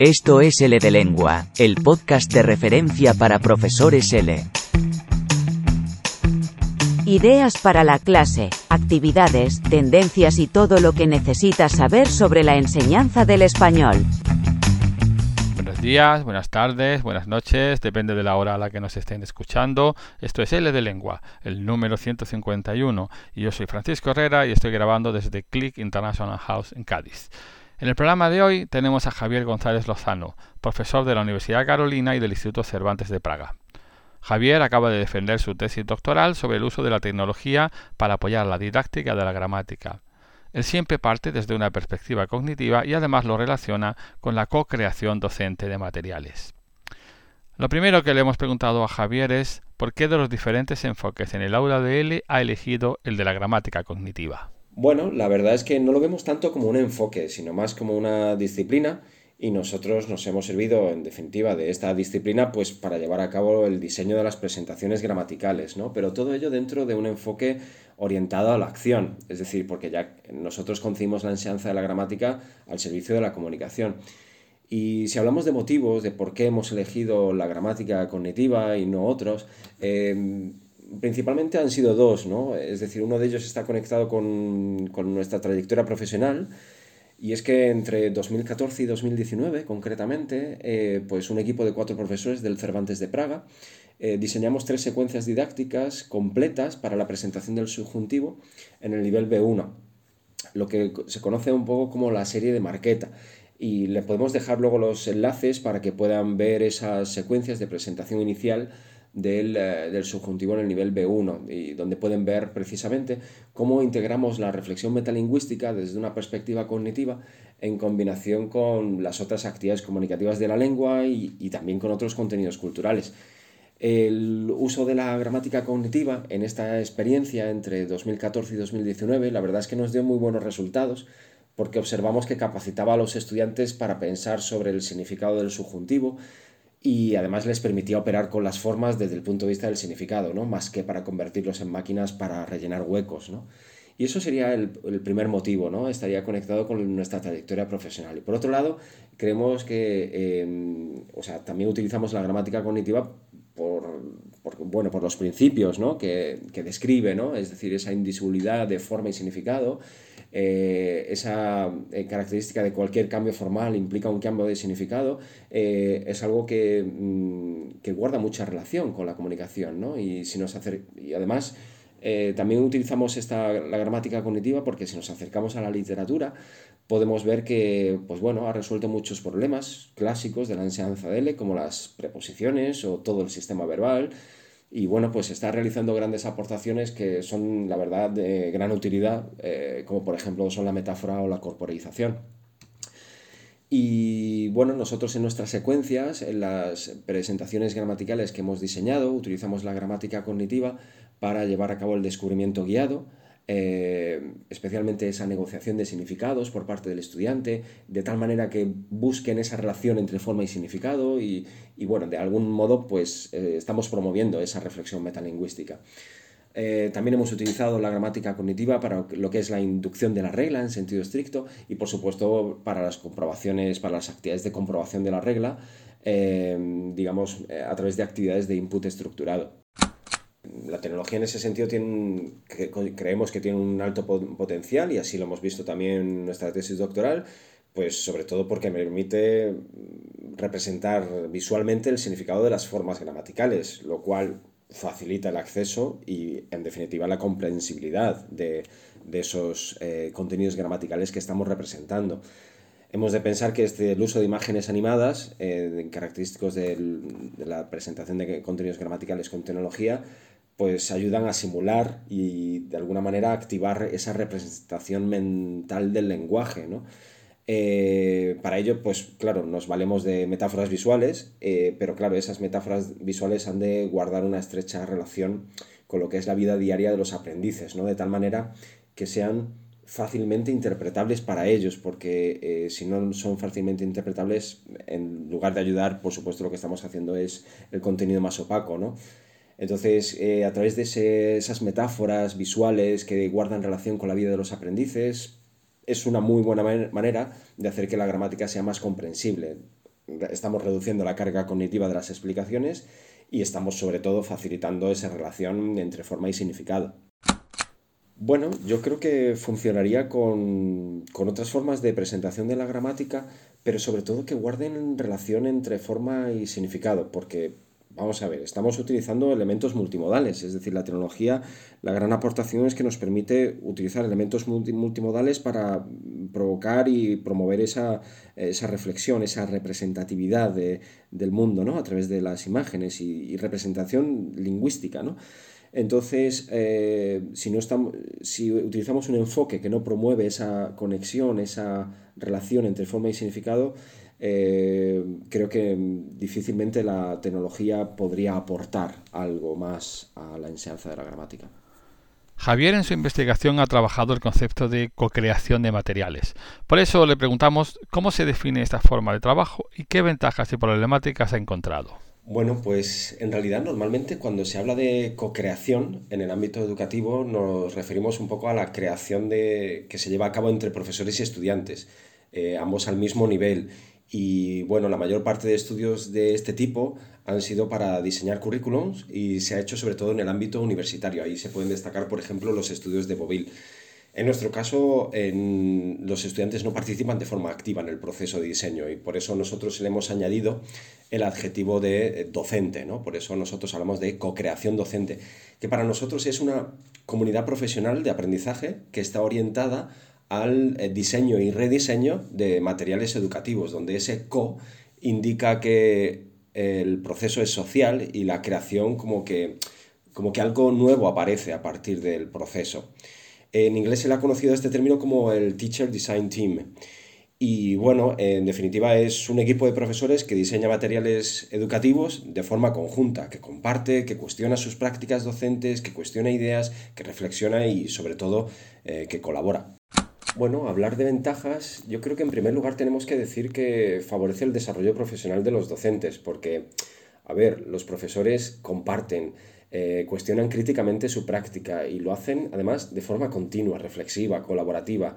Esto es L de Lengua, el podcast de referencia para profesores L. Ideas para la clase, actividades, tendencias y todo lo que necesitas saber sobre la enseñanza del español. Buenos días, buenas tardes, buenas noches, depende de la hora a la que nos estén escuchando. Esto es L de Lengua, el número 151, y yo soy Francisco Herrera y estoy grabando desde Click International House en Cádiz. En el programa de hoy tenemos a Javier González Lozano, profesor de la Universidad Carolina y del Instituto Cervantes de Praga. Javier acaba de defender su tesis doctoral sobre el uso de la tecnología para apoyar la didáctica de la gramática. Él siempre parte desde una perspectiva cognitiva y además lo relaciona con la co-creación docente de materiales. Lo primero que le hemos preguntado a Javier es por qué de los diferentes enfoques en el aula de L ha elegido el de la gramática cognitiva. Bueno, la verdad es que no lo vemos tanto como un enfoque, sino más como una disciplina y nosotros nos hemos servido, en definitiva, de esta disciplina pues para llevar a cabo el diseño de las presentaciones gramaticales, ¿no? Pero todo ello dentro de un enfoque orientado a la acción, es decir, porque ya nosotros concibimos la enseñanza de la gramática al servicio de la comunicación. Y si hablamos de motivos, de por qué hemos elegido la gramática cognitiva y no otros, eh, principalmente han sido dos, ¿no? Es decir, uno de ellos está conectado con, con, nuestra trayectoria profesional y es que entre 2014 y 2019, concretamente, eh, pues un equipo de cuatro profesores del Cervantes de Praga eh, diseñamos tres secuencias didácticas completas para la presentación del subjuntivo en el nivel B1, lo que se conoce un poco como la serie de Marqueta y le podemos dejar luego los enlaces para que puedan ver esas secuencias de presentación inicial eh, del, subjuntivo en el nivel B1 y donde pueden ver precisamente cómo integramos la reflexión metalingüística desde una perspectiva cognitiva en combinación con las otras actividades comunicativas de la lengua y, y también con otros contenidos culturales. El uso de la gramática cognitiva en esta experiencia entre 2014 y 2019 la verdad es que nos dio muy buenos resultados porque observamos que capacitaba a los estudiantes para pensar sobre el significado del subjuntivo, y además les permitía operar con las formas desde el punto de vista del significado, ¿no? más que para convertirlos en máquinas para rellenar huecos. ¿no? Y eso sería el, primer motivo, ¿no? estaría conectado con nuestra trayectoria profesional. Y por otro lado, creemos que em, o sea, también utilizamos la gramática cognitiva por, bueno, por los principios ¿no? que, que describe, ¿no? es decir, esa indisolubilidad de forma y significado eh, esa eh, característica de cualquier cambio formal implica un cambio de significado, eh, es algo que, mm, que, guarda mucha relación con la comunicación. ¿no? Y, si nos y además, también utilizamos esta, la gramática cognitiva porque si nos acercamos a la literatura, podemos ver que pues bueno, ha resuelto muchos problemas clásicos de la enseñanza de L, como las preposiciones o todo el sistema verbal, y bueno, pues está realizando grandes aportaciones que son, la verdad, de gran utilidad, eh, como por ejemplo son la metáfora o la corporalización. Y bueno, nosotros en nuestras secuencias, en las presentaciones gramaticales que hemos diseñado, utilizamos la gramática cognitiva para llevar a cabo el descubrimiento guiado, eh, especialmente esa negociación de significados por parte del estudiante, de tal manera que busquen esa relación entre forma y significado y, bueno, de algún modo pues eh, estamos promoviendo esa reflexión metalingüística. Eh, también hemos utilizado la gramática cognitiva para lo que es la inducción de la regla en sentido estricto y por supuesto para las comprobaciones, para las actividades de comprobación de la regla, digamos, a través de actividades de input estructurado la tecnología en ese sentido tiene creemos que tiene un alto potencial y así lo hemos visto también en nuestra tesis doctoral, pues sobre todo porque me permite representar visualmente el significado de las formas gramaticales, lo cual facilita el acceso y en definitiva la comprensibilidad de, esos eh, contenidos gramaticales que estamos representando. Hemos de pensar que este, el uso de imágenes animadas, eh, característicos de la presentación de contenidos gramaticales con tecnología, pues ayudan a simular y de alguna manera activar esa representación mental del lenguaje, ¿no? Eh, para ello, pues claro, nos valemos de metáforas visuales, eh, pero claro, esas metáforas visuales han de guardar una estrecha relación con lo que es la vida diaria de los aprendices, ¿no? De tal manera que sean fácilmente interpretables para ellos, porque eh, si no son fácilmente interpretables, en lugar de ayudar, por supuesto, lo que estamos haciendo es el contenido más opaco, ¿no? Entonces, eh, a través de esas metáforas visuales que guardan relación con la vida de los aprendices, es una muy buena manera de hacer que la gramática sea más comprensible. estamos reduciendo la carga cognitiva de las explicaciones y estamos sobre todo facilitando esa relación entre forma y significado. Bueno, yo creo que funcionaría con, otras formas de presentación de la gramática, pero sobre todo que guarden relación entre forma y significado, porque Vamos a ver, estamos utilizando elementos multimodales, es decir, la tecnología, la gran aportación es que nos permite utilizar elementos multimodales para provocar y promover esa, reflexión, esa representatividad del mundo, ¿no? A través de las imágenes y, representación lingüística, ¿no? Entonces, eh, si, no estamos, si utilizamos un enfoque que no promueve esa conexión, esa relación entre forma y significado, eh, creo que difícilmente la tecnología podría aportar algo más a la enseñanza de la gramática. Javier en su investigación ha trabajado el concepto de co-creación de materiales. Por eso le preguntamos cómo se define esta forma de trabajo y qué ventajas y problemáticas ha encontrado. Bueno, pues en realidad normalmente cuando se habla de co-creación en el ámbito educativo nos referimos un poco a la creación de, que se lleva a cabo entre profesores y estudiantes, eh, ambos al mismo nivel y bueno, la mayor parte de estudios de este tipo han sido para diseñar currículums y se ha hecho sobre todo en el ámbito universitario. Ahí se pueden destacar, por ejemplo, los estudios de Bovil. En nuestro caso, los estudiantes no participan de forma activa en el proceso de diseño y por eso nosotros le hemos añadido el adjetivo de docente, ¿no? Por eso nosotros hablamos de co-creación docente, que para nosotros es una comunidad profesional de aprendizaje que está orientada al eh, diseño y rediseño de materiales educativos, donde ese co indica que el proceso es social y la creación como que, como que algo nuevo aparece a partir del proceso. En inglés se le ha conocido este término como el Teacher Design Team. Y bueno, en definitiva es un equipo de profesores que diseña materiales educativos de forma conjunta, que comparte, que cuestiona sus prácticas docentes, que cuestiona ideas, que reflexiona y sobre todo eh, que colabora. Bueno, hablar de ventajas, yo creo que en primer lugar tenemos que decir que favorece el desarrollo profesional de los docentes, porque, a ver, los profesores comparten, eh, cuestionan críticamente su práctica y lo hacen además de forma continua, reflexiva, colaborativa.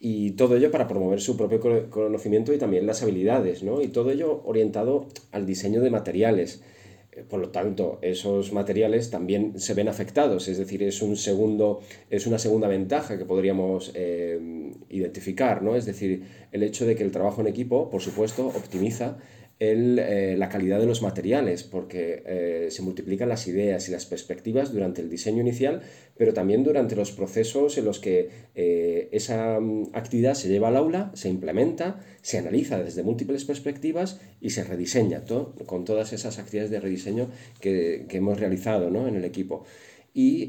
Y todo ello para promover su propio conocimiento y también las habilidades, ¿no? Y todo ello orientado al diseño de materiales. Eh, por lo tanto, esos materiales también se ven afectados, es decir, es, un segundo, es una segunda ventaja que podríamos eh, identificar, ¿no? Es decir, el hecho de que el trabajo en equipo, por supuesto, optimiza eh, la calidad de los materiales, porque eh, se multiplican las ideas y las perspectivas durante el diseño inicial, pero también durante los procesos en los que eh, esa mm, actividad se lleva al aula, se implementa, se analiza desde múltiples perspectivas y se rediseña todo, con todas esas actividades de rediseño que, hemos realizado en el equipo. Y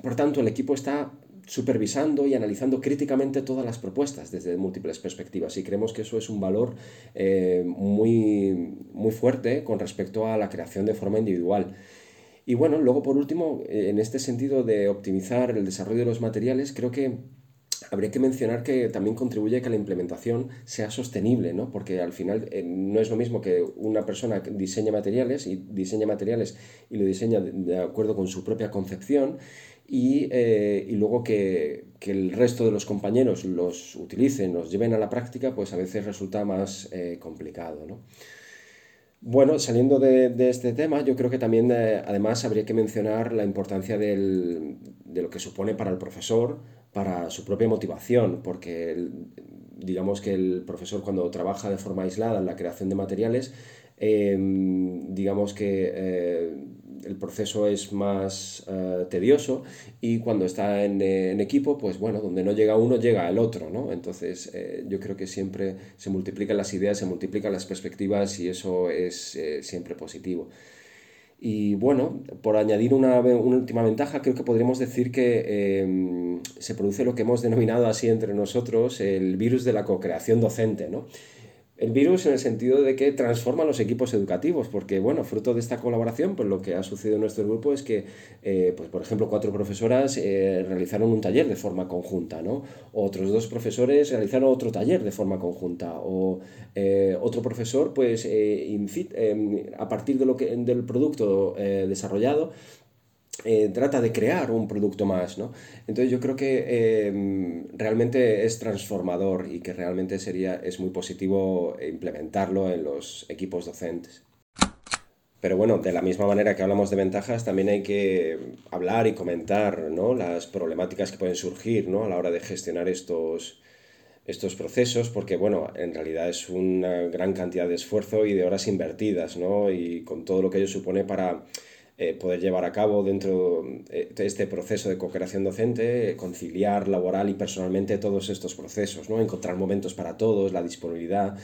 por tanto, el equipo está supervisando y analizando críticamente todas las propuestas desde múltiples perspectivas y creemos que eso es un valor eh, muy, muy fuerte con respecto a la creación de forma individual. Y bueno, luego por último, eh, en este sentido de optimizar el desarrollo de los materiales, creo que habría que mencionar que también contribuye a que la implementación sea sostenible, ¿no? porque al final eh, no es lo mismo que una persona diseñe materiales y diseñe materiales y lo diseña de acuerdo con su propia concepción eh, y, luego que, el resto de los compañeros los utilicen, los lleven a la práctica, pues a veces resulta más eh, complicado. ¿no? Bueno, saliendo de, este tema, yo creo que también además habría que mencionar la importancia de lo que supone para el profesor, para su propia motivación, porque digamos que el profesor cuando trabaja de forma aislada en la creación de materiales, digamos que el proceso es más eh, tedioso y cuando está en, equipo, pues bueno, donde no llega uno, llega el otro, ¿no? Entonces eh, yo creo que siempre se multiplican las ideas, se multiplican las perspectivas y eso es eh, siempre positivo. Y bueno, por añadir una, última ventaja, creo que podríamos decir que em, se produce lo que hemos denominado así entre nosotros el virus de la co-creación docente, ¿no? El virus en el sentido de que transforma los equipos educativos, porque, bueno, fruto de esta colaboración, pues lo que ha sucedido en nuestro grupo es que, eh, pues, por ejemplo, cuatro profesoras eh, realizaron un taller de forma conjunta, ¿no? Otros dos profesores realizaron otro taller de forma conjunta, o eh, otro profesor, pues, a partir de lo que, del producto desarrollado, eh, trata de crear un producto más, ¿no? Entonces yo creo que em, realmente es transformador y que realmente sería, es muy positivo implementarlo en los equipos docentes. Pero bueno, de la misma manera que hablamos de ventajas, también hay que hablar y comentar ¿no? las problemáticas que pueden surgir ¿no? a la hora de gestionar estos, estos procesos, porque bueno, en realidad es una gran cantidad de esfuerzo y de horas invertidas, ¿no? Y con todo lo que ello supone para eh, poder llevar a cabo dentro eh, de este proceso de cooperación docente, conciliar laboral y personalmente todos estos procesos, ¿no? Encontrar momentos para todos, la disponibilidad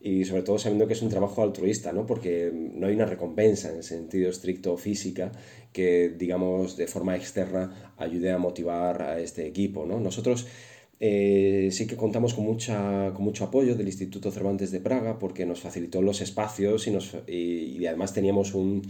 y sobre todo sabiendo que es un trabajo altruista, ¿no? porque no hay una recompensa en sentido estricto física que, digamos, de forma externa ayude a motivar a este equipo. ¿no? Nosotros eh, sí que contamos con, mucha, con mucho apoyo del Instituto Cervantes de Praga porque nos facilitó los espacios y, nos, y además teníamos un,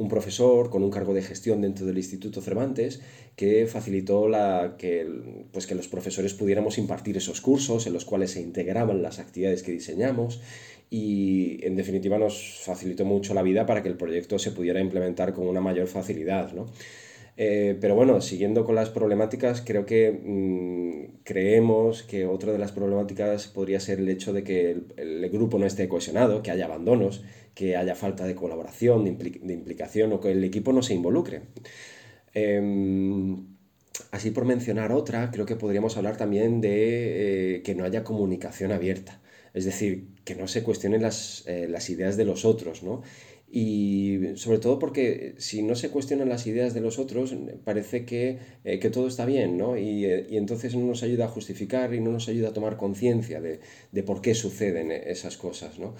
un profesor con un cargo de gestión dentro del Instituto Cervantes que facilitó la, que, pues que los profesores pudiéramos impartir esos cursos en los cuales se integraban las actividades que diseñamos y en definitiva nos facilitó mucho la vida para que el proyecto se pudiera implementar con una mayor facilidad. ¿no? Eh, pero bueno, siguiendo con las problemáticas, creo que mm, creemos que otra de las problemáticas podría ser el hecho de que el, grupo no esté cohesionado, que haya abandonos, que haya falta de colaboración, de, implicación o que el equipo no se involucre. Em, así por mencionar otra, creo que podríamos hablar también de eh, que no haya comunicación abierta, es decir, que no se cuestionen las, eh, las ideas de los otros, ¿no? Y sobre todo porque si no se cuestionan las ideas de los otros, parece que, eh, que todo está bien, ¿no? Y, eh, y, entonces no nos ayuda a justificar y no nos ayuda a tomar conciencia de, de, por qué suceden esas cosas, ¿no?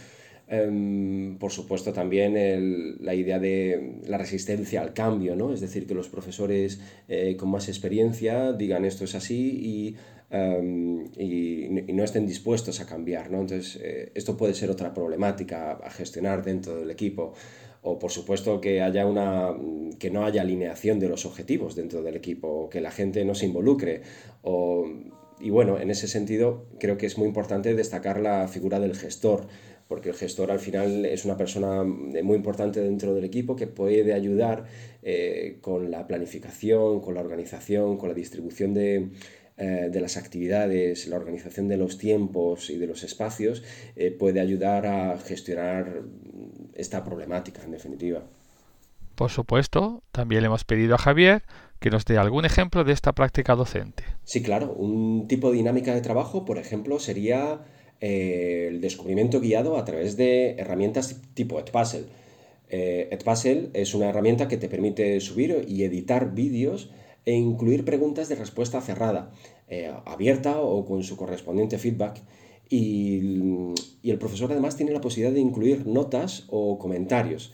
Em, por supuesto también el, la idea de la resistencia al cambio, ¿no? Es decir, que los profesores eh, con más experiencia digan esto es así y Em, y, no estén dispuestos a cambiar. ¿no? Entonces, eh, esto puede ser otra problemática a gestionar dentro del equipo. O, por supuesto, que, haya una, que no haya alineación de los objetivos dentro del equipo, o que la gente no se involucre. O, y bueno, en ese sentido, creo que es muy importante destacar la figura del gestor porque el gestor al final es una persona muy importante dentro del equipo que puede ayudar eh, con la planificación, con la organización, con la distribución de, eh, de las actividades, la organización de los tiempos y de los espacios eh, puede ayudar a gestionar esta problemática, en definitiva. Por supuesto, también le hemos pedido a Javier que nos dé algún ejemplo de esta práctica docente. Sí, claro. Un tipo de dinámica de trabajo, por ejemplo, sería eh, el descubrimiento guiado a través de herramientas tipo Edpuzzle. Edpuzzle es una herramienta que te permite subir y editar vídeos e incluir preguntas de respuesta cerrada, eh, abierta o con su correspondiente feedback. Y, el profesor además tiene la posibilidad de incluir notas o comentarios.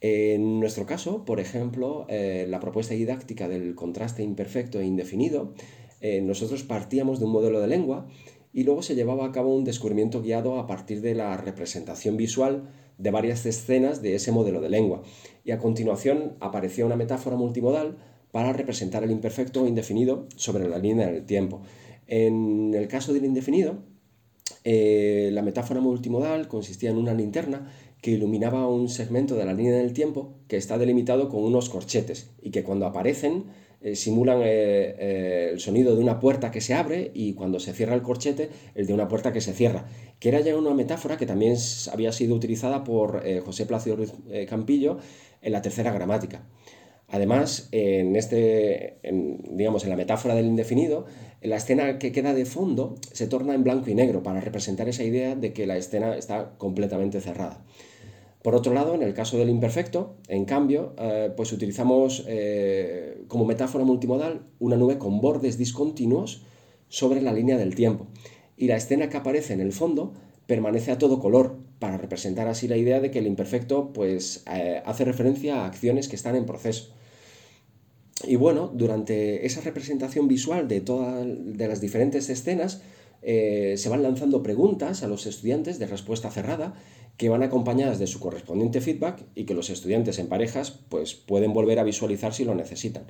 En nuestro caso, por ejemplo, eh, la propuesta didáctica del contraste imperfecto e indefinido, eh, nosotros partíamos de un modelo de lengua y luego se llevaba a cabo un descubrimiento guiado a partir de la representación visual de varias escenas de ese modelo de lengua. Y a continuación aparecía una metáfora multimodal para representar el imperfecto o indefinido sobre la línea del tiempo. En el caso del indefinido, eh, la metáfora multimodal consistía en una linterna que iluminaba un segmento de la línea del tiempo que está delimitado con unos corchetes y que cuando aparecen eh, simulan eh, el sonido de una puerta que se abre y cuando se cierra el corchete el de una puerta que se cierra, que era ya una metáfora que también había sido utilizada por José Plácido Ruiz Campillo en la tercera gramática. Además, en, este, digamos, en la metáfora del indefinido, la escena que queda de fondo se torna en blanco y negro para representar esa idea de que la escena está completamente cerrada. Por otro lado, en el caso del imperfecto, en cambio, eh, pues utilizamos eh, como metáfora multimodal una nube con bordes discontinuos sobre la línea del tiempo. Y la escena que aparece en el fondo permanece a todo color, para representar así la idea de que el imperfecto pues, eh, hace referencia a acciones que están en proceso. Y bueno, durante esa representación visual de todas de las diferentes escenas, eh, se van lanzando preguntas a los estudiantes de respuesta cerrada que van acompañadas de su correspondiente feedback y que los estudiantes en parejas pues, pueden volver a visualizar si lo necesitan.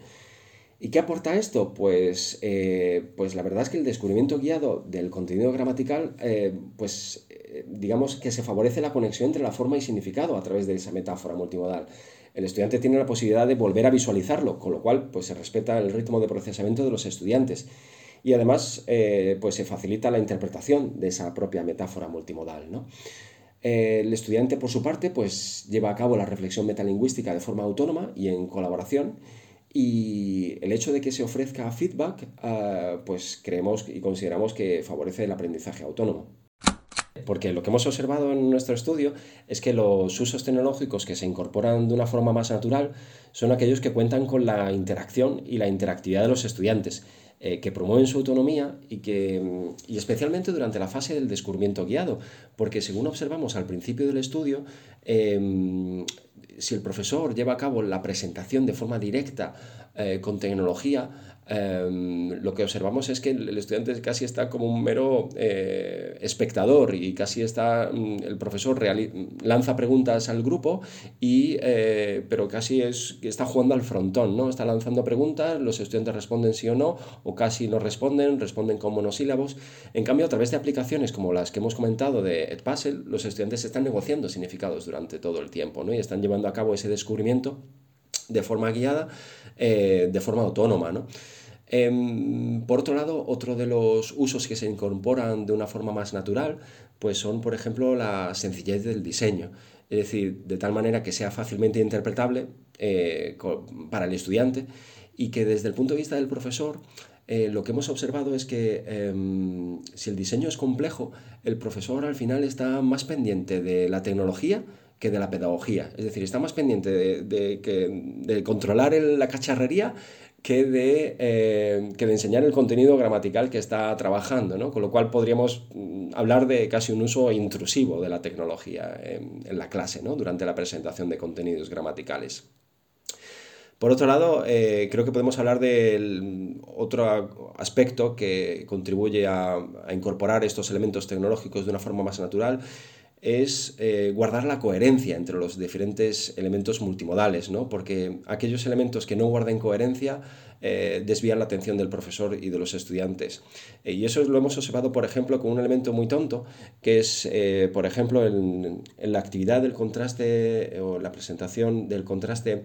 ¿Y qué aporta esto? Pues, eh, pues la verdad es que el descubrimiento guiado del contenido gramatical, eh, pues digamos que se favorece la conexión entre la forma y significado a través de esa metáfora multimodal. el estudiante tiene la posibilidad de volver a visualizarlo, con lo cual pues, se respeta el ritmo de procesamiento de los estudiantes. Y además eh, pues, se facilita la interpretación de esa propia metáfora multimodal. ¿no? Eh, el estudiante, por su parte, pues, lleva a cabo la reflexión metalingüística de forma autónoma y en colaboración. Y el hecho de que se ofrezca feedback, ah, pues creemos y consideramos que favorece el aprendizaje autónomo. Porque lo que hemos observado en nuestro estudio es que los usos tecnológicos que se incorporan de una forma más natural son aquellos que cuentan con la interacción y la interactividad de los estudiantes, eh, que promueven su autonomía y, que, y especialmente durante la fase del descubrimiento guiado, porque según observamos al principio del estudio, em, si el profesor lleva a cabo la presentación de forma directa eh, con tecnología, Em, lo que observamos es que el, estudiante casi está como un mero eh, espectador y casi está, mm, el profesor lanza preguntas al grupo, y, eh, pero casi es, está jugando al frontón, ¿no? Está lanzando preguntas, los estudiantes responden sí o no, o casi no responden, responden con monosílabos. En cambio, a través de aplicaciones como las que hemos comentado de Edpuzzle, los estudiantes están negociando significados durante todo el tiempo, ¿no? Y están llevando a cabo ese descubrimiento de forma guiada, eh, de forma autónoma, ¿no? Em, por otro lado, otro de los usos que se incorporan de una forma más natural, pues son, por ejemplo, la sencillez del diseño. Es decir, de tal manera que sea fácilmente interpretable eh, para el estudiante y que desde el punto de vista del profesor, eh, lo que hemos observado es que em, si el diseño es complejo, el profesor al final está más pendiente de la tecnología que de la pedagogía. Es decir, está más pendiente de, de controlar la cacharrería que de, eh, que de enseñar el contenido gramatical que está trabajando, ¿no? con lo cual podríamos mm, hablar de casi un uso intrusivo de la tecnología en, la clase ¿no? durante la presentación de contenidos gramaticales. Por otro lado, eh, creo que podemos hablar del otro aspecto que contribuye a incorporar estos elementos tecnológicos de una forma más natural, es eh, guardar la coherencia entre los diferentes elementos multimodales, ¿no? porque aquellos elementos que no guarden coherencia eh, desvían la atención del profesor y de los estudiantes. Eh, y eso lo hemos observado, por ejemplo, con un elemento muy tonto, que es, por ejemplo, en, la actividad del contraste o la presentación del contraste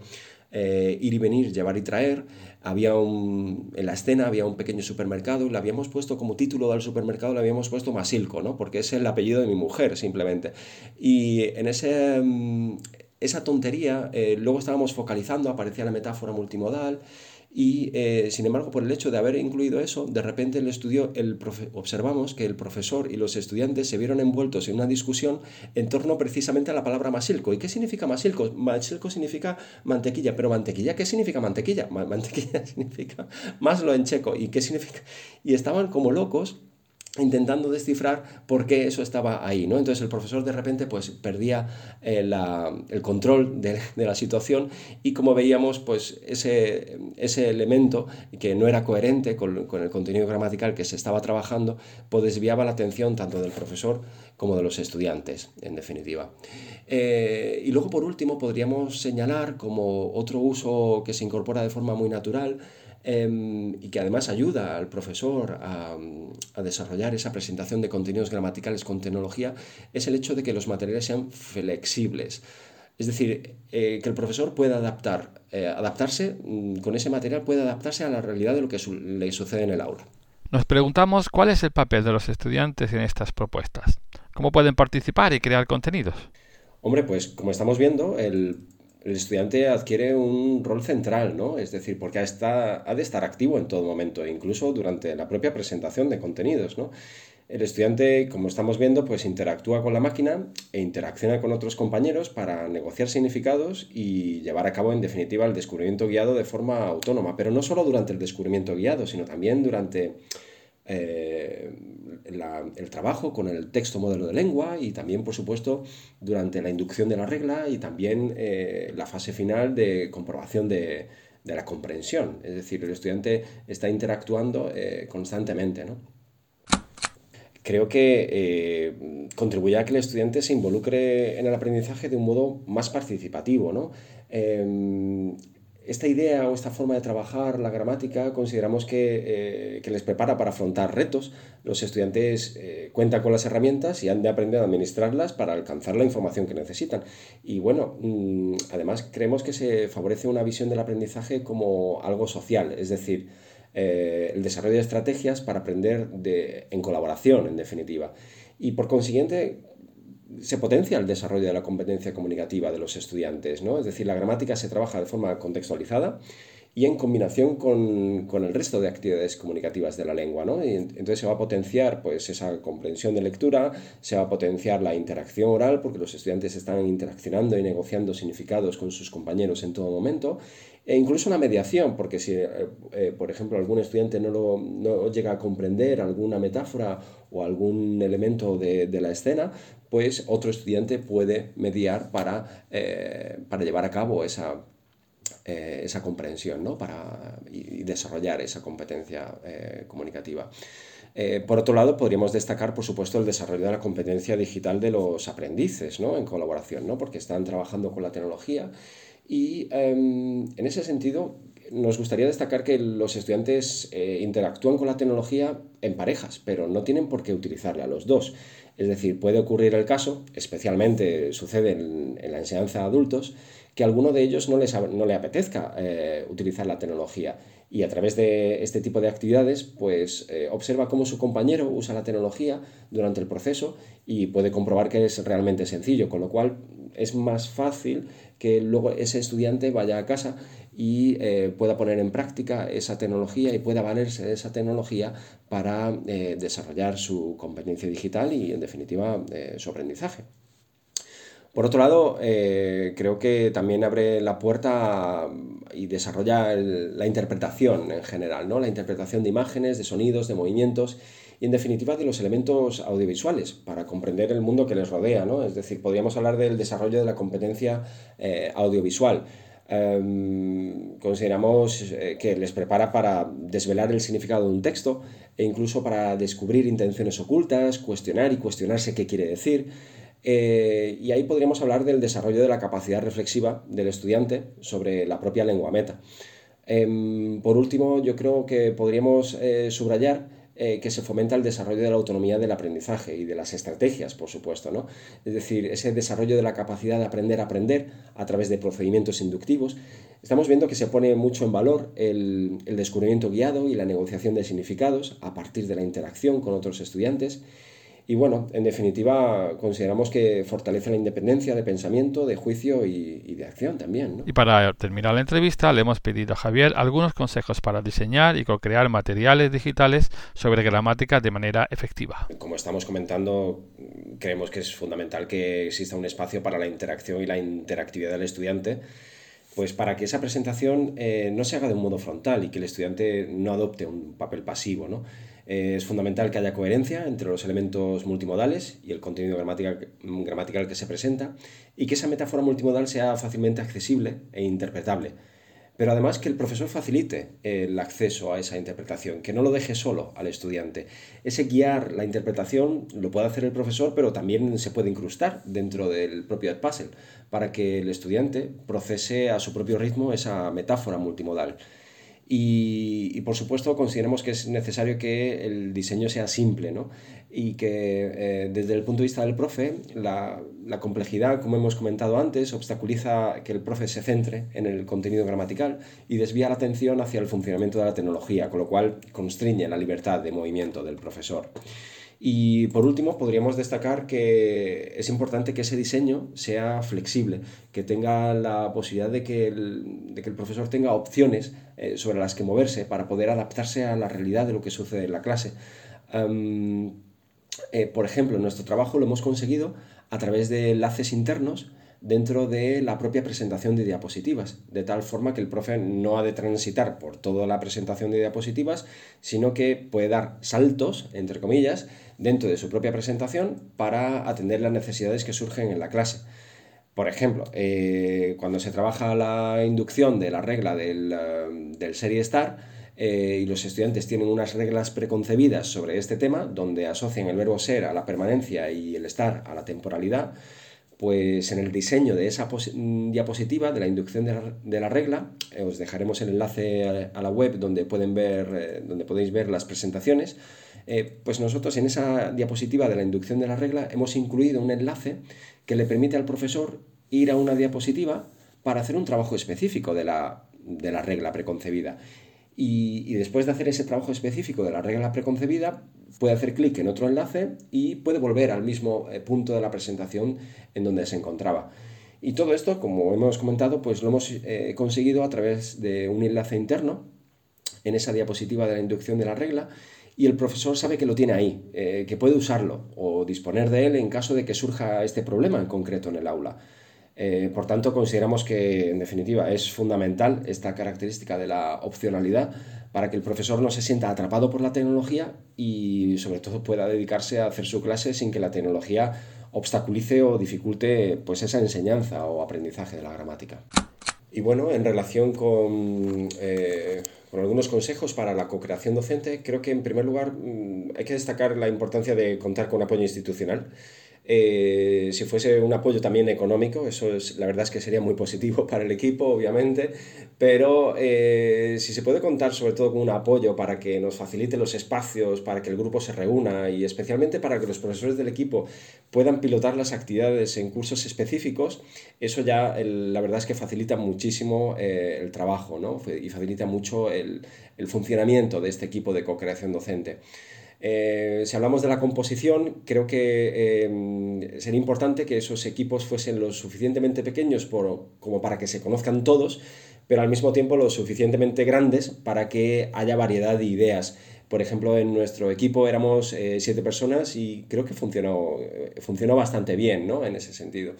ir y venir, llevar y traer, había un, en la escena había un pequeño supermercado le habíamos puesto como título del supermercado, le habíamos puesto Masilco, ¿no? porque es el apellido de mi mujer simplemente. Y en ese, mm, esa tontería eh, luego estábamos focalizando, aparecía la metáfora multimodal y eh, sin embargo, por el hecho de haber incluido eso, de repente el estudio, el observamos que el profesor y los estudiantes se vieron envueltos en una discusión en torno precisamente a la palabra masilco. ¿Y qué significa masilco? Masilco significa mantequilla, pero mantequilla, ¿qué significa mantequilla? mantequilla significa más lo en checo. ¿Y qué significa? Y estaban como locos intentando descifrar por qué eso estaba ahí, ¿no? Entonces el profesor de repente pues perdía eh, el control de, la situación y como veíamos pues ese, ese elemento que no era coherente con, el contenido gramatical que se estaba trabajando pues desviaba la atención tanto del profesor como de los estudiantes, en definitiva. Eh, y luego por último podríamos señalar como otro uso que se incorpora de forma muy natural Em, y que además ayuda al profesor a, desarrollar esa presentación de contenidos gramaticales con tecnología, es el hecho de que los materiales sean flexibles. Es decir, eh, que el profesor pueda adaptar, eh, adaptarse mm, con ese material, puede adaptarse a la realidad de lo que le sucede en el aula. Nos preguntamos cuál es el papel de los estudiantes en estas propuestas. ¿Cómo pueden participar y crear contenidos? Hombre, pues como estamos viendo, el el estudiante adquiere un rol central, ¿no? Es decir, porque está, ha de estar activo en todo momento, incluso durante la propia presentación de contenidos, ¿no? El estudiante, como estamos viendo, pues interactúa con la máquina e interacciona con otros compañeros para negociar significados y llevar a cabo, en definitiva, el descubrimiento guiado de forma autónoma, pero no solo durante el descubrimiento guiado, sino también durante eh, el trabajo con el texto modelo de lengua y también, por supuesto, durante la inducción de la regla y también eh, la fase final de comprobación de, la comprensión. Es decir, el estudiante está interactuando eh, constantemente. Creo que contribuye a que el estudiante se involucre en el aprendizaje de un modo más participativo. ¿no? Esta idea o esta forma de trabajar la gramática consideramos que, eh, les prepara para afrontar retos. Los estudiantes eh, cuentan con las herramientas y han de aprender a administrarlas para alcanzar la información que necesitan. Y bueno, mm, además creemos que se favorece una visión del aprendizaje como algo social, es decir, eh, el desarrollo de estrategias para aprender en colaboración, en definitiva. Y por consiguiente, se potencia el desarrollo de la competencia comunicativa de los estudiantes, ¿no? Es decir, la gramática se trabaja de forma contextualizada y en combinación con, el resto de actividades comunicativas de la lengua, ¿no? Y entonces se va a potenciar pues, esa comprensión de lectura, se va a potenciar la interacción oral, porque los estudiantes están interaccionando y negociando significados con sus compañeros en todo momento, e incluso la mediación, porque si, eh, eh, por ejemplo, algún estudiante no, lo, no, llega a comprender alguna metáfora o algún elemento de, de la escena, pues otro estudiante puede mediar para, eh, para llevar a cabo esa, esa comprensión ¿no? para, y, desarrollar esa competencia comunicativa. por otro lado, podríamos destacar, por supuesto, el desarrollo de la competencia digital de los aprendices ¿no? en colaboración, ¿no? porque están trabajando con la tecnología y em, en ese sentido, nos gustaría destacar que los estudiantes eh, interactúan con la tecnología en parejas, pero no tienen por qué utilizarla los dos. Es decir, puede ocurrir el caso, especialmente sucede en, la enseñanza de adultos, que a alguno de ellos no, les, no le apetezca eh, utilizar la tecnología. Y a través de este tipo de actividades pues eh, observa cómo su compañero usa la tecnología durante el proceso y puede comprobar que es realmente sencillo, con lo cual es más fácil que luego ese estudiante vaya a casa y eh, pueda poner en práctica esa tecnología y pueda valerse de esa tecnología para eh, desarrollar su competencia digital y en definitiva eh, su aprendizaje. Por otro lado, creo que también abre la puerta y desarrolla la interpretación en general, ¿no? la interpretación de imágenes, de sonidos, de movimientos y en definitiva de los elementos audiovisuales para comprender el mundo que les rodea. ¿no? Es decir, podríamos hablar del desarrollo de la competencia eh, audiovisual. Em, consideramos eh, que les prepara para desvelar el significado de un texto e incluso para descubrir intenciones ocultas, cuestionar y cuestionarse qué quiere decir. Eh, y ahí podríamos hablar del desarrollo de la capacidad reflexiva del estudiante sobre la propia lengua meta. Em, por último, yo creo que podríamos subrayar eh, que se fomenta el desarrollo de la autonomía del aprendizaje y de las estrategias, por supuesto, ¿no? Es decir, ese desarrollo de la capacidad de aprender a aprender a través de procedimientos inductivos. Estamos viendo que se pone mucho en valor el descubrimiento guiado y la negociación de significados a partir de la interacción con otros estudiantes y bueno, en definitiva, consideramos que fortalece la independencia de pensamiento, de juicio y, de acción también. Y para terminar la entrevista, le hemos pedido a Javier algunos consejos para diseñar y co-crear materiales digitales sobre gramática de manera efectiva. Como estamos comentando, creemos que es fundamental que exista un espacio para la interacción y la interactividad del estudiante pues para que esa presentación eh, no se haga de un modo frontal y que el estudiante no adopte un papel pasivo, ¿no? Es fundamental que haya coherencia entre los elementos multimodales y el contenido gramatical, que se presenta y que esa metáfora multimodal sea fácilmente accesible e interpretable. Pero además que el profesor facilite el acceso a esa interpretación, que no lo deje solo al estudiante. Ese guiar la interpretación lo puede hacer el profesor, pero también se puede incrustar dentro del propio puzzle para que el estudiante procese a su propio ritmo esa metáfora multimodal. Y, por supuesto consideramos que es necesario que el diseño sea simple ¿no? y que eh, desde el punto de vista del profe la, complejidad, como hemos comentado antes, obstaculiza que el profe se centre en el contenido gramatical y desvía la atención hacia el funcionamiento de la tecnología, con lo cual constriñe la libertad de movimiento del profesor. Y por último, podríamos destacar que es importante que ese diseño sea flexible, que tenga la posibilidad de que el, de que el profesor tenga opciones eh, sobre las que moverse para poder adaptarse a la realidad de lo que sucede en la clase. Eh, por ejemplo, nuestro trabajo lo hemos conseguido a través de enlaces internos dentro de la propia presentación de diapositivas, de tal forma que el profe no ha de transitar por toda la presentación de diapositivas, sino que puede dar saltos, entre comillas, dentro de su propia presentación para atender las necesidades que surgen en la clase. Por ejemplo, eh, cuando se trabaja la inducción de la regla del, eh, serie star, eh, y los estudiantes tienen unas reglas preconcebidas sobre este tema, donde asocian el verbo ser a la permanencia y el estar a la temporalidad, pues en el diseño de esa mm, diapositiva de la inducción de la, regla, eh, os dejaremos el enlace a, la web donde, pueden ver, eh, donde podéis ver las presentaciones, eh, pues nosotros en esa diapositiva de la inducción de la regla hemos incluido un enlace que le permite al profesor ir a una diapositiva para hacer un trabajo específico de la, regla preconcebida. y, después de hacer ese trabajo específico de la regla preconcebida, puede hacer clic en otro enlace y puede volver al mismo eh, punto de la presentación en donde se encontraba. Y todo esto, como hemos comentado, pues lo hemos eh, conseguido a través de un enlace interno en esa diapositiva de la inducción de la regla y el profesor sabe que lo tiene ahí, eh, que puede usarlo o disponer de él en caso de que surja este problema en concreto en el aula. por tanto, consideramos que, en definitiva, es fundamental esta característica de la opcionalidad para que el profesor no se sienta atrapado por la tecnología y sobre todo pueda dedicarse a hacer su clase sin que la tecnología obstaculice o dificulte pues esa enseñanza o aprendizaje de la gramática. Y bueno, en relación con, eh, con algunos consejos para la co-creación docente, creo que en primer lugar mm, hay que destacar la importancia de contar con apoyo institucional. Eh, si fuese un apoyo también económico, eso es, la verdad es que sería muy positivo para el equipo, obviamente, pero eh, si se puede contar sobre todo con un apoyo para que nos facilite los espacios, para que el grupo se reúna y especialmente para que los profesores del equipo puedan pilotar las actividades en cursos específicos, eso ya la verdad es que facilita muchísimo eh, el trabajo ¿no? y facilita mucho el, el funcionamiento de este equipo de co-creación docente. Eh, si hablamos de la composición, creo que eh, sería importante que esos equipos fuesen lo suficientemente pequeños como para que se conozcan todos, pero al mismo tiempo lo suficientemente grandes para que haya variedad de ideas. Por ejemplo, en nuestro equipo éramos eh, siete personas y creo que funcionó, funcionó bastante bien ¿no? en ese sentido.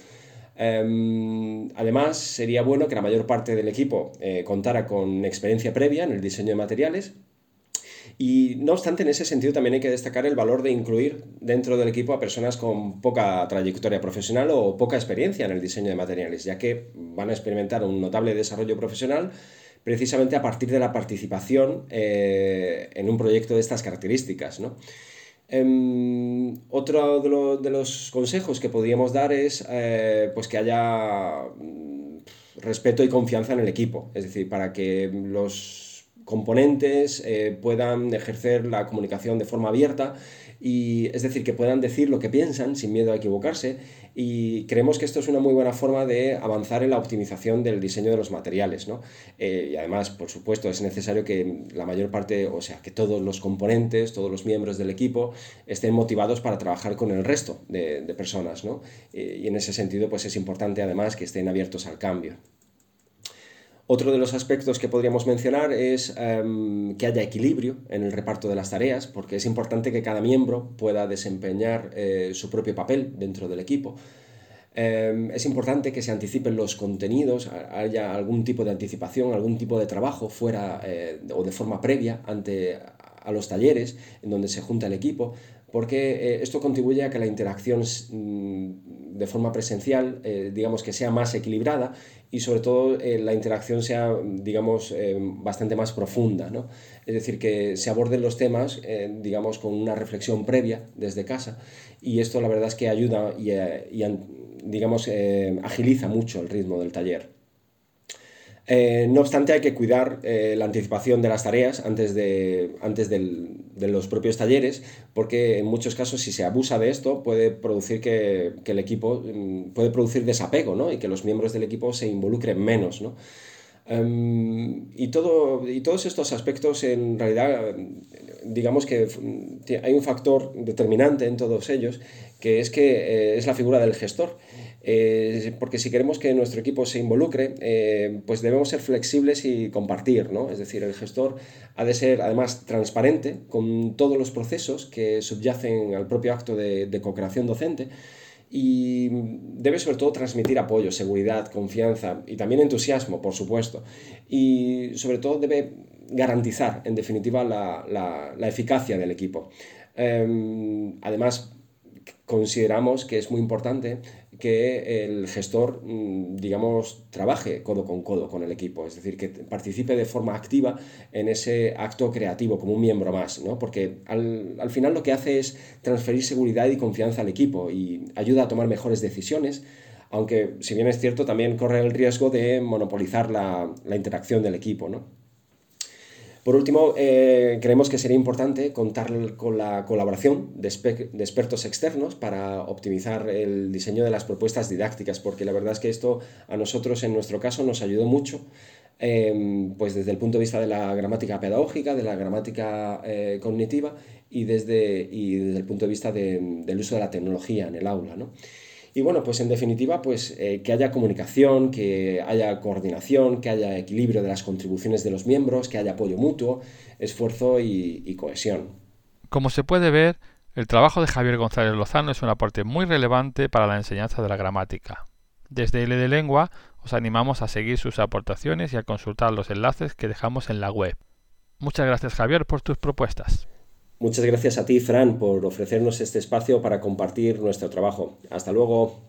Em, además, sería bueno que la mayor parte del equipo contara con experiencia previa en el diseño de materiales, y no obstante, en ese sentido también hay que destacar el valor de incluir dentro del equipo a personas con poca trayectoria profesional o poca experiencia en el diseño de materiales, ya que van a experimentar un notable desarrollo profesional precisamente a partir de la participación eh, en un proyecto de estas características. Em, otro de, los consejos que podríamos dar es eh, pues que haya mm, respeto y confianza en el equipo, es decir, para que los componentes eh, puedan ejercer la comunicación de forma abierta y es decir que puedan decir lo que piensan sin miedo a equivocarse y creemos que esto es una muy buena forma de avanzar en la optimización del diseño de los materiales ¿no? Eh, y además por supuesto es necesario que la mayor parte o sea que todos los componentes todos los miembros del equipo estén motivados para trabajar con el resto de, personas ¿no? Eh, y en ese sentido pues es importante además que estén abiertos al cambio otro de los aspectos que podríamos mencionar es em, que haya equilibrio en el reparto de las tareas, porque es importante que cada miembro pueda desempeñar eh, su propio papel dentro del equipo. Em, es importante que se anticipen los contenidos, haya algún tipo de anticipación, algún tipo de trabajo fuera eh, o de forma previa ante a los talleres en donde se junta el equipo, porque eh, esto contribuye a que la interacción mm, de forma presencial, digamos que sea más equilibrada y sobre todo eh, la interacción sea, digamos, eh, bastante más profunda, ¿no? Es decir, que se aborden los temas, eh, digamos, con una reflexión previa desde casa y esto la verdad es que ayuda y, y digamos, agiliza mucho el ritmo del taller. Eh, no obstante, hay que cuidar eh, la anticipación de las tareas antes, de, antes de los propios talleres, porque en muchos casos, si se abusa de esto, puede producir que, el equipo mm, puede producir desapego ¿no? y que los miembros del equipo se involucren menos. ¿no? Em, y, todo, y todos estos aspectos, en realidad, digamos que mm, hay un factor determinante en todos ellos, que es que eh, es la figura del gestor. Eh, porque si queremos que nuestro equipo se involucre, eh, pues debemos ser flexibles y compartir, ¿no? Es decir, el gestor ha de ser además transparente con todos los procesos que subyacen al propio acto de, de co-creación docente y debe sobre todo transmitir apoyo, seguridad, confianza y también entusiasmo, por supuesto. Y sobre todo debe garantizar, en definitiva, la, la, eficacia del equipo. Em, además, consideramos que es muy importante que el gestor, mm, digamos, trabaje codo con codo con el equipo, es decir, que participe de forma activa en ese acto creativo como un miembro más, ¿no? Porque al, al final lo que hace es transferir seguridad y confianza al equipo y ayuda a tomar mejores decisiones, aunque si bien es cierto también corre el riesgo de monopolizar la, la interacción del equipo, ¿no? Por último, eh, creemos que sería importante contar con la colaboración de, expertos externos para optimizar el diseño de las propuestas didácticas, porque la verdad es que esto a nosotros en nuestro caso nos ayudó mucho, em, pues desde el punto de vista de la gramática pedagógica, de la gramática eh, cognitiva y desde, y desde el punto de vista del uso de la tecnología en el aula. ¿no? Y bueno, pues en definitiva, pues eh, que haya comunicación, que haya coordinación, que haya equilibrio de las contribuciones de los miembros, que haya apoyo mutuo, esfuerzo y, cohesión. Como se puede ver, el trabajo de Javier González Lozano es un aporte muy relevante para la enseñanza de la gramática. Desde L de Lengua os animamos a seguir sus aportaciones y a consultar los enlaces que dejamos en la web. Muchas gracias Javier por tus propuestas. Muchas gracias a ti, Fran, por ofrecernos este espacio para compartir nuestro trabajo. Hasta luego.